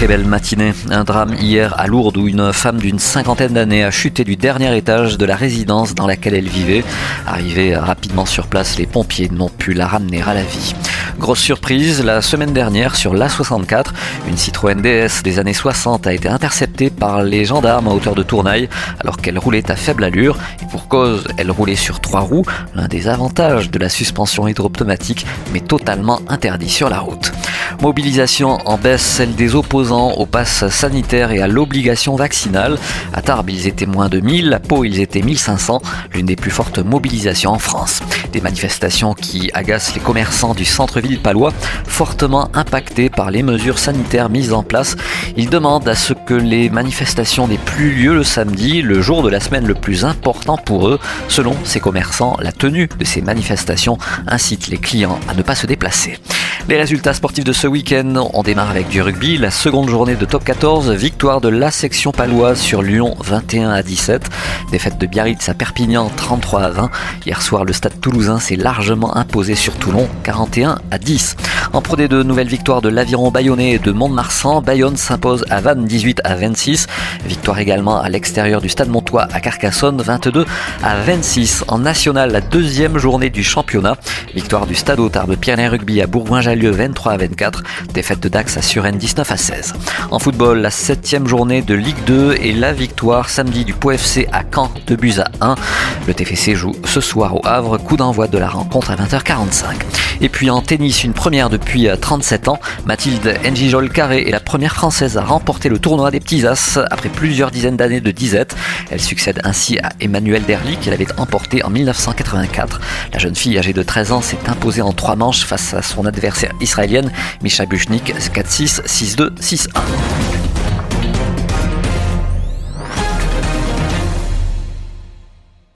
Très belle matinée. Un drame hier à Lourdes où une femme d'une cinquantaine d'années a chuté du dernier étage de la résidence dans laquelle elle vivait. Arrivée rapidement sur place, les pompiers n'ont pu la ramener à la vie. Grosse surprise, la semaine dernière sur l'A64, une Citroën DS des années 60 a été interceptée par les gendarmes à hauteur de Tournaille alors qu'elle roulait à faible allure et pour cause, elle roulait sur trois roues, l'un des avantages de la suspension hydropneumatique mais totalement interdit sur la route. Mobilisation en baisse, celle des opposants au pass sanitaire et à l'obligation vaccinale. À Tarbes, ils étaient moins de 1000, à Pau, ils étaient 1500, l'une des plus fortes mobilisations en France. Des manifestations qui agacent les commerçants du centre-ville palois, fortement impactés par les mesures sanitaires mises en place. Ils demandent à ce que les manifestations n'aient plus lieu le samedi, le jour de la semaine le plus important pour eux. Selon ces commerçants, la tenue de ces manifestations incite les clients à ne pas se déplacer. Les résultats sportifs de ce week-end, on démarre avec du rugby, la seconde journée de top 14, victoire de la section paloise sur Lyon 21 à 17, défaite de Biarritz à Perpignan 33 à 20. Hier soir, le stade toulousain s'est largement imposé sur Toulon 41 à 10. En Pro D2, nouvelle victoire de l'Aviron Bayonnais et de Mont-de-Marsan. Bayonne s'impose à Vannes 18 à 26. Victoire également à l'extérieur du stade Montois à Carcassonne 22 à 26. En national, la deuxième journée du championnat. Victoire du stade de Pierre Rugby à Bourgoin-Jallieu 23 à 24. Défaite de Dax à Suresnes 19 à 16. En football, la septième journée de Ligue 2 et la victoire samedi du Pau FC à Caen 2 buts à 1. Le TFC joue ce soir au Havre, coup d'envoi de la rencontre à 20h45. Et puis en tennis, une première depuis 37 ans, Mathilde Njijol Carré est la première française à remporter le tournoi des petits as après plusieurs dizaines d'années de disette. Elle succède ainsi à Emmanuel Derly qu'elle avait emporté en 1984. La jeune fille âgée de 13 ans s'est imposée en trois manches face à son adversaire israélienne Misha Buchnik 4-6, 6-2, 6-1.